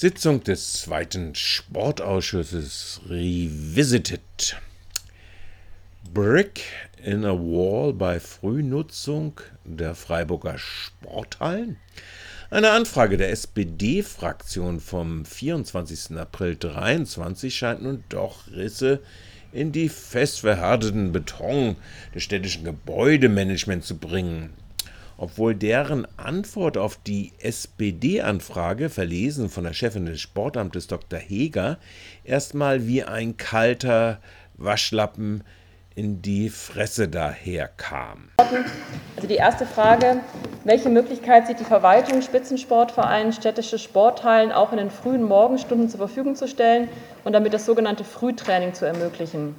Sitzung des zweiten Sportausschusses Revisited. Brick in a Wall bei Frühnutzung der Freiburger Sporthallen. Eine Anfrage der SPD-Fraktion vom 24. April 23 scheint nun doch Risse in die fest verhärteten Beton des städtischen Gebäudemanagements zu bringen obwohl deren Antwort auf die SPD-Anfrage, verlesen von der Chefin des Sportamtes Dr. Heger, erstmal wie ein kalter Waschlappen in die Fresse daherkam. Also die erste Frage, welche Möglichkeit sieht die Verwaltung, Spitzensportvereinen, städtische Sporthallen auch in den frühen Morgenstunden zur Verfügung zu stellen und damit das sogenannte Frühtraining zu ermöglichen?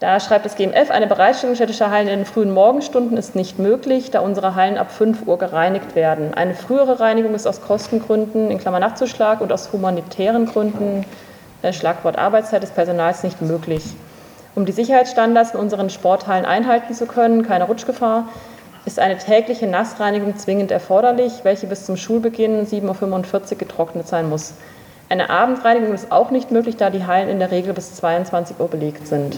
Da schreibt das GMF, eine Bereitstellung städtischer Hallen in den frühen Morgenstunden ist nicht möglich, da unsere Hallen ab 5 Uhr gereinigt werden. Eine frühere Reinigung ist aus Kostengründen, in Klammer Nachtzuschlag, und aus humanitären Gründen, äh, Schlagwort Arbeitszeit des Personals, nicht möglich. Um die Sicherheitsstandards in unseren Sporthallen einhalten zu können, keine Rutschgefahr, ist eine tägliche Nassreinigung zwingend erforderlich, welche bis zum Schulbeginn 7.45 Uhr getrocknet sein muss. Eine Abendreinigung ist auch nicht möglich, da die Hallen in der Regel bis 22 Uhr belegt sind.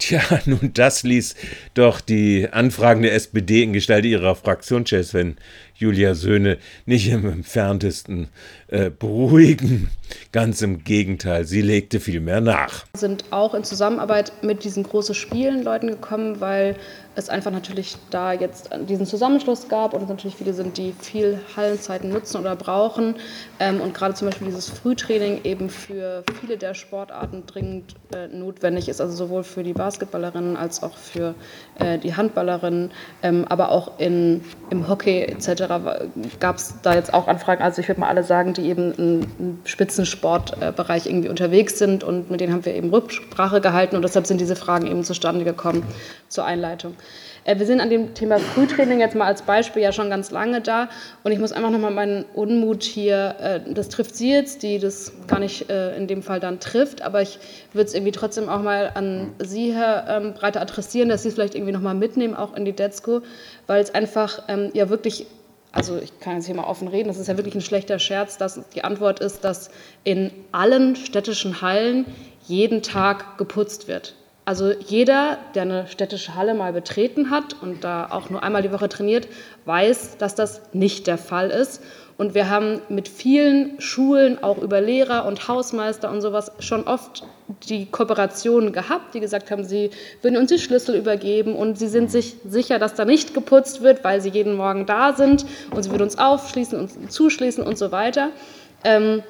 Tja, nun das ließ doch die Anfragen der SPD in Gestalt ihrer Fraktionschefin Julia Söhne nicht im entferntesten äh, beruhigen. Ganz im Gegenteil, sie legte viel mehr nach. Wir sind auch in Zusammenarbeit mit diesen großen Spielen Leuten gekommen, weil es einfach natürlich da jetzt diesen Zusammenschluss gab und es natürlich viele sind, die viel Hallenzeiten nutzen oder brauchen. Ähm, und gerade zum Beispiel dieses Frühtraining eben für viele der Sportarten dringend äh, notwendig ist, also sowohl für die Basketballerinnen als auch für äh, die Handballerinnen, ähm, aber auch in, im Hockey etc. gab es da jetzt auch Anfragen. Also ich würde mal alle sagen, die eben im Spitzensportbereich irgendwie unterwegs sind und mit denen haben wir eben Rücksprache gehalten und deshalb sind diese Fragen eben zustande gekommen zur Einleitung. Äh, wir sind an dem Thema Frühtraining jetzt mal als Beispiel ja schon ganz lange da und ich muss einfach nochmal meinen Unmut hier, äh, das trifft Sie jetzt, die das gar nicht äh, in dem Fall dann trifft, aber ich würde es irgendwie trotzdem auch mal an Sie, Herr ähm, Breiter, adressieren, dass Sie es vielleicht irgendwie nochmal mitnehmen, auch in die DEZCO, weil es einfach ähm, ja wirklich also ich kann jetzt hier mal offen reden, das ist ja wirklich ein schlechter Scherz, dass die Antwort ist, dass in allen städtischen Hallen jeden Tag geputzt wird. Also jeder, der eine städtische Halle mal betreten hat und da auch nur einmal die Woche trainiert, weiß, dass das nicht der Fall ist. Und wir haben mit vielen Schulen, auch über Lehrer und Hausmeister und sowas, schon oft die Kooperationen gehabt, die gesagt haben, sie würden uns die Schlüssel übergeben und sie sind sich sicher, dass da nicht geputzt wird, weil sie jeden Morgen da sind und sie würden uns aufschließen und zuschließen und so weiter. Ähm,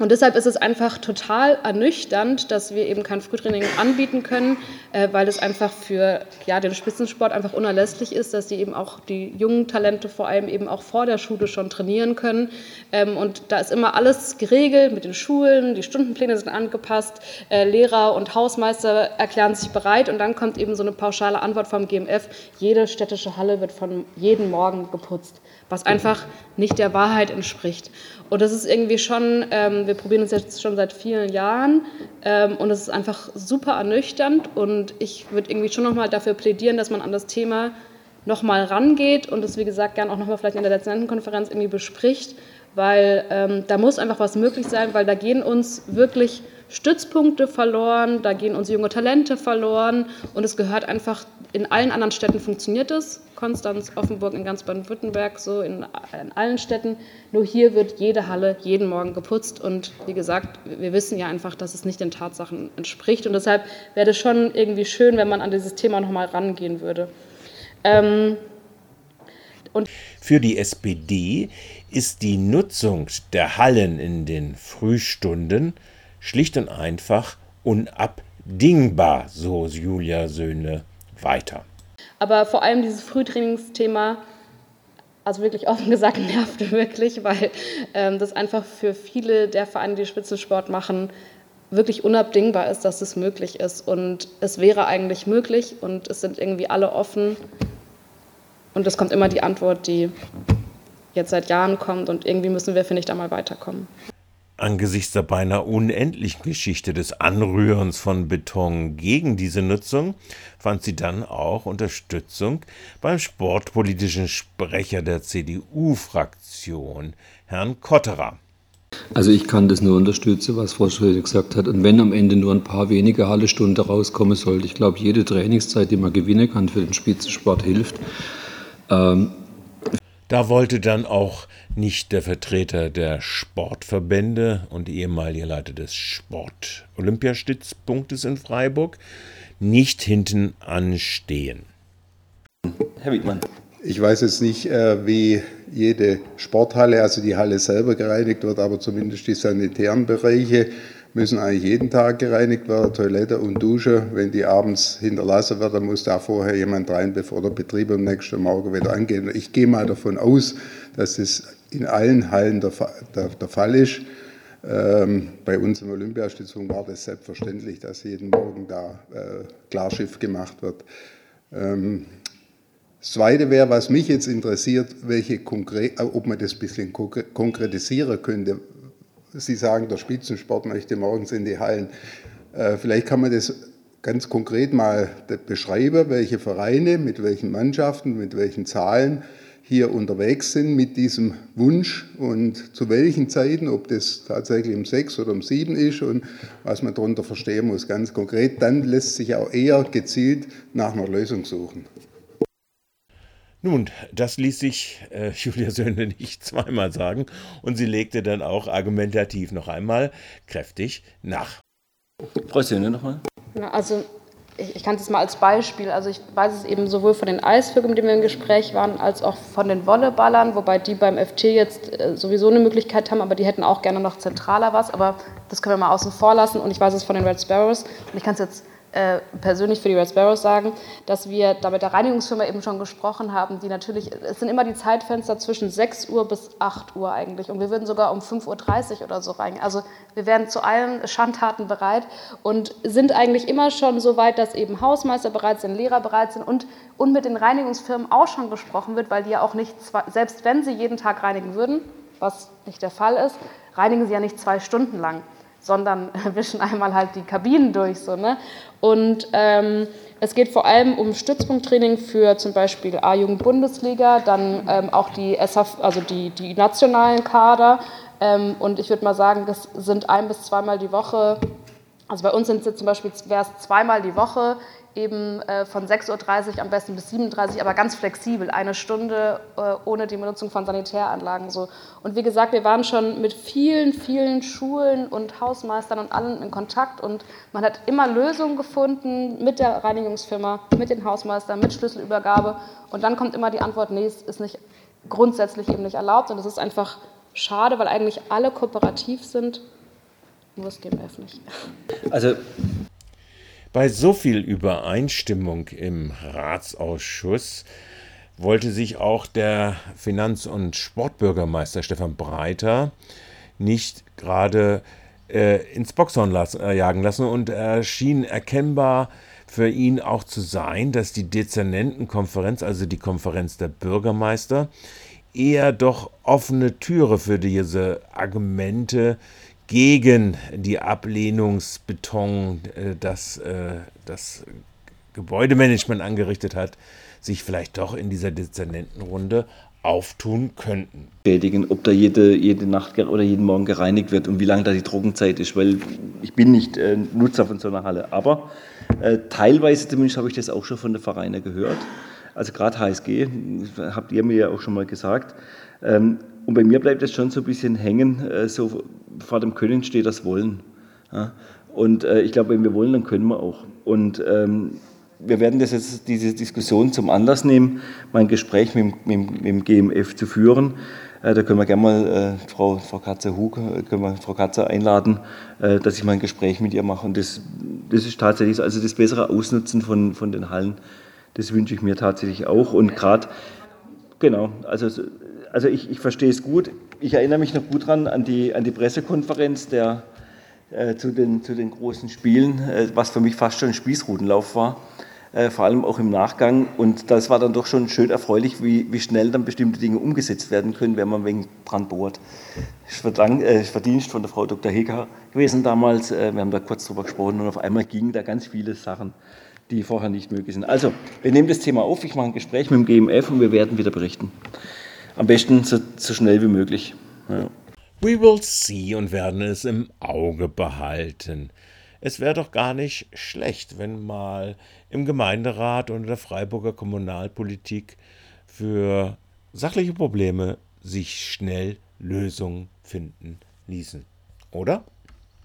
und deshalb ist es einfach total ernüchternd, dass wir eben kein Frühtraining anbieten können, äh, weil es einfach für ja, den Spitzensport einfach unerlässlich ist, dass die eben auch die jungen Talente vor allem eben auch vor der Schule schon trainieren können. Ähm, und da ist immer alles geregelt mit den Schulen, die Stundenpläne sind angepasst, äh, Lehrer und Hausmeister erklären sich bereit und dann kommt eben so eine pauschale Antwort vom GMF, jede städtische Halle wird von jedem Morgen geputzt was einfach nicht der Wahrheit entspricht. Und das ist irgendwie schon, ähm, wir probieren uns jetzt schon seit vielen Jahren ähm, und es ist einfach super ernüchternd. Und ich würde irgendwie schon nochmal dafür plädieren, dass man an das Thema nochmal rangeht und das, wie gesagt, gern auch nochmal vielleicht in der Dezernentenkonferenz irgendwie bespricht, weil ähm, da muss einfach was möglich sein, weil da gehen uns wirklich Stützpunkte verloren, da gehen uns junge Talente verloren. Und es gehört einfach, in allen anderen Städten funktioniert es, Konstanz, Offenburg, in ganz Baden-Württemberg, so in, in, allen Städten, nur hier wird jede Halle jeden Morgen geputzt und wie gesagt, wir wissen ja einfach, dass es nicht den Tatsachen entspricht. Und deshalb wäre es schon irgendwie schön, wenn man an dieses Thema nochmal rangehen würde. Ähm, und Für die SPD ist die Nutzung der Hallen in den Frühstunden schlicht und einfach unabdingbar, so Julia Söhne weiter. Aber vor allem dieses Frühtrainingsthema, also wirklich offen gesagt, nervt wirklich, weil ähm, das einfach für viele der Vereine, die Spitzensport machen, wirklich unabdingbar ist, dass es möglich ist. Und es wäre eigentlich möglich und es sind irgendwie alle offen. Und es kommt immer die Antwort, die jetzt seit Jahren kommt und irgendwie müssen wir, finde ich, da mal weiterkommen. Angesichts der beinahe unendlichen Geschichte des Anrührens von Beton gegen diese Nutzung fand sie dann auch Unterstützung beim sportpolitischen Sprecher der CDU-Fraktion, Herrn Kotterer. Also ich kann das nur unterstützen, was Frau Schröder gesagt hat. Und wenn am Ende nur ein paar wenige Hallestunden rauskommen sollte, ich glaube, jede Trainingszeit, die man gewinnen kann für den Spitzensport, hilft. Ähm da wollte dann auch nicht der Vertreter der Sportverbände und ehemaliger Leiter des Sport-Olympiastützpunktes in Freiburg nicht hinten anstehen. Herr Wiedmann. Ich weiß jetzt nicht, äh, wie jede Sporthalle, also die Halle selber gereinigt wird, aber zumindest die sanitären Bereiche müssen eigentlich jeden Tag gereinigt werden, Toilette und Dusche. Wenn die abends hinterlassen wird, dann muss da vorher jemand rein, bevor der Betrieb am nächsten Morgen wieder angeht. Ich gehe mal davon aus, dass das in allen Hallen der, der, der Fall ist. Ähm, bei uns im Olympiastützung war das selbstverständlich, dass jeden Morgen da äh, Klarschiff gemacht wird. Ähm, das Zweite wäre, was mich jetzt interessiert, welche konkret, äh, ob man das ein bisschen konkretisieren könnte. Sie sagen, der Spitzensport möchte morgens in die Hallen. Äh, vielleicht kann man das ganz konkret mal beschreiben, welche Vereine, mit welchen Mannschaften, mit welchen Zahlen hier unterwegs sind mit diesem Wunsch und zu welchen Zeiten, ob das tatsächlich um sechs oder um sieben ist und was man darunter verstehen muss, ganz konkret. Dann lässt sich auch eher gezielt nach einer Lösung suchen. Nun, das ließ sich äh, Julia Söhne nicht zweimal sagen und sie legte dann auch argumentativ noch einmal kräftig nach. Frau Söhne nochmal. Also ich, ich kann es mal als Beispiel, also ich weiß es eben sowohl von den Eisvögeln, mit denen wir im Gespräch waren, als auch von den Volleyballern, wobei die beim FT jetzt äh, sowieso eine Möglichkeit haben, aber die hätten auch gerne noch zentraler was, aber das können wir mal außen vor lassen und ich weiß es von den Red Sparrows und ich kann es jetzt äh, persönlich für die Red Sparrows sagen, dass wir da mit der Reinigungsfirma eben schon gesprochen haben, die natürlich, es sind immer die Zeitfenster zwischen 6 Uhr bis 8 Uhr eigentlich und wir würden sogar um 5.30 Uhr oder so rein. Also wir wären zu allen Schandtaten bereit und sind eigentlich immer schon so weit, dass eben Hausmeister bereit sind, Lehrer bereit sind und, und mit den Reinigungsfirmen auch schon gesprochen wird, weil die ja auch nicht, selbst wenn sie jeden Tag reinigen würden, was nicht der Fall ist, reinigen sie ja nicht zwei Stunden lang sondern wischen einmal halt die Kabinen durch. So, ne? Und ähm, es geht vor allem um Stützpunkttraining für zum Beispiel A-Jugend-Bundesliga, dann ähm, auch die, SF, also die, die nationalen Kader. Ähm, und ich würde mal sagen, das sind ein bis zweimal die Woche. Also bei uns sind es jetzt zum Beispiel, wäre es zweimal die Woche eben äh, von 6.30 Uhr am besten bis 7.30 Uhr, aber ganz flexibel, eine Stunde äh, ohne die Benutzung von Sanitäranlagen. So. Und wie gesagt, wir waren schon mit vielen, vielen Schulen und Hausmeistern und allen in Kontakt und man hat immer Lösungen gefunden mit der Reinigungsfirma, mit den Hausmeistern, mit Schlüsselübergabe und dann kommt immer die Antwort, nee, es ist nicht grundsätzlich eben nicht erlaubt und es ist einfach schade, weil eigentlich alle kooperativ sind, nur das GMF nicht. Also bei so viel Übereinstimmung im Ratsausschuss wollte sich auch der Finanz- und Sportbürgermeister Stefan Breiter nicht gerade äh, ins Boxhorn lassen, äh, jagen lassen und er schien erkennbar für ihn auch zu sein, dass die Dezernentenkonferenz, also die Konferenz der Bürgermeister, eher doch offene Türe für diese Argumente gegen die Ablehnungsbeton, äh, das äh, das Gebäudemanagement angerichtet hat, sich vielleicht doch in dieser Dezernentenrunde auftun könnten. Bestätigen, ob da jede, jede Nacht oder jeden Morgen gereinigt wird und wie lange da die Trockenzeit ist, weil ich bin nicht äh, Nutzer von so einer Halle. Aber äh, teilweise zumindest habe ich das auch schon von den Vereinen gehört. Also gerade HSG, habt ihr mir ja auch schon mal gesagt. Ähm, und bei mir bleibt es schon so ein bisschen hängen, äh, so vor dem Können steht das Wollen. Ja? Und äh, ich glaube, wenn wir wollen, dann können wir auch. Und ähm, wir werden das jetzt, diese Diskussion zum Anlass nehmen, mein Gespräch mit, mit, mit dem GMF zu führen. Äh, da können wir gerne mal äh, Frau, Frau Katze-Hug, äh, können wir Frau Katze einladen, äh, dass ich mal ein Gespräch mit ihr mache. Und das, das ist tatsächlich also das bessere Ausnutzen von, von den Hallen. Das wünsche ich mir tatsächlich auch. Und gerade, genau, also also ich, ich verstehe es gut. Ich erinnere mich noch gut dran an die, an die Pressekonferenz der, äh, zu, den, zu den großen Spielen, äh, was für mich fast schon ein Spießrutenlauf war, äh, vor allem auch im Nachgang. Und das war dann doch schon schön erfreulich, wie, wie schnell dann bestimmte Dinge umgesetzt werden können, wenn man wegen dran bohrt. Ich äh, Verdienst von der Frau Dr. Heger gewesen damals. Äh, wir haben da kurz drüber gesprochen und auf einmal gingen da ganz viele Sachen die vorher nicht möglich sind. Also, wir nehmen das Thema auf, ich mache ein Gespräch mit dem GMF und wir werden wieder berichten am besten so, so schnell wie möglich. Ja. We will see und werden es im Auge behalten. Es wäre doch gar nicht schlecht, wenn mal im Gemeinderat und in der Freiburger Kommunalpolitik für sachliche Probleme sich schnell Lösungen finden ließen. Oder?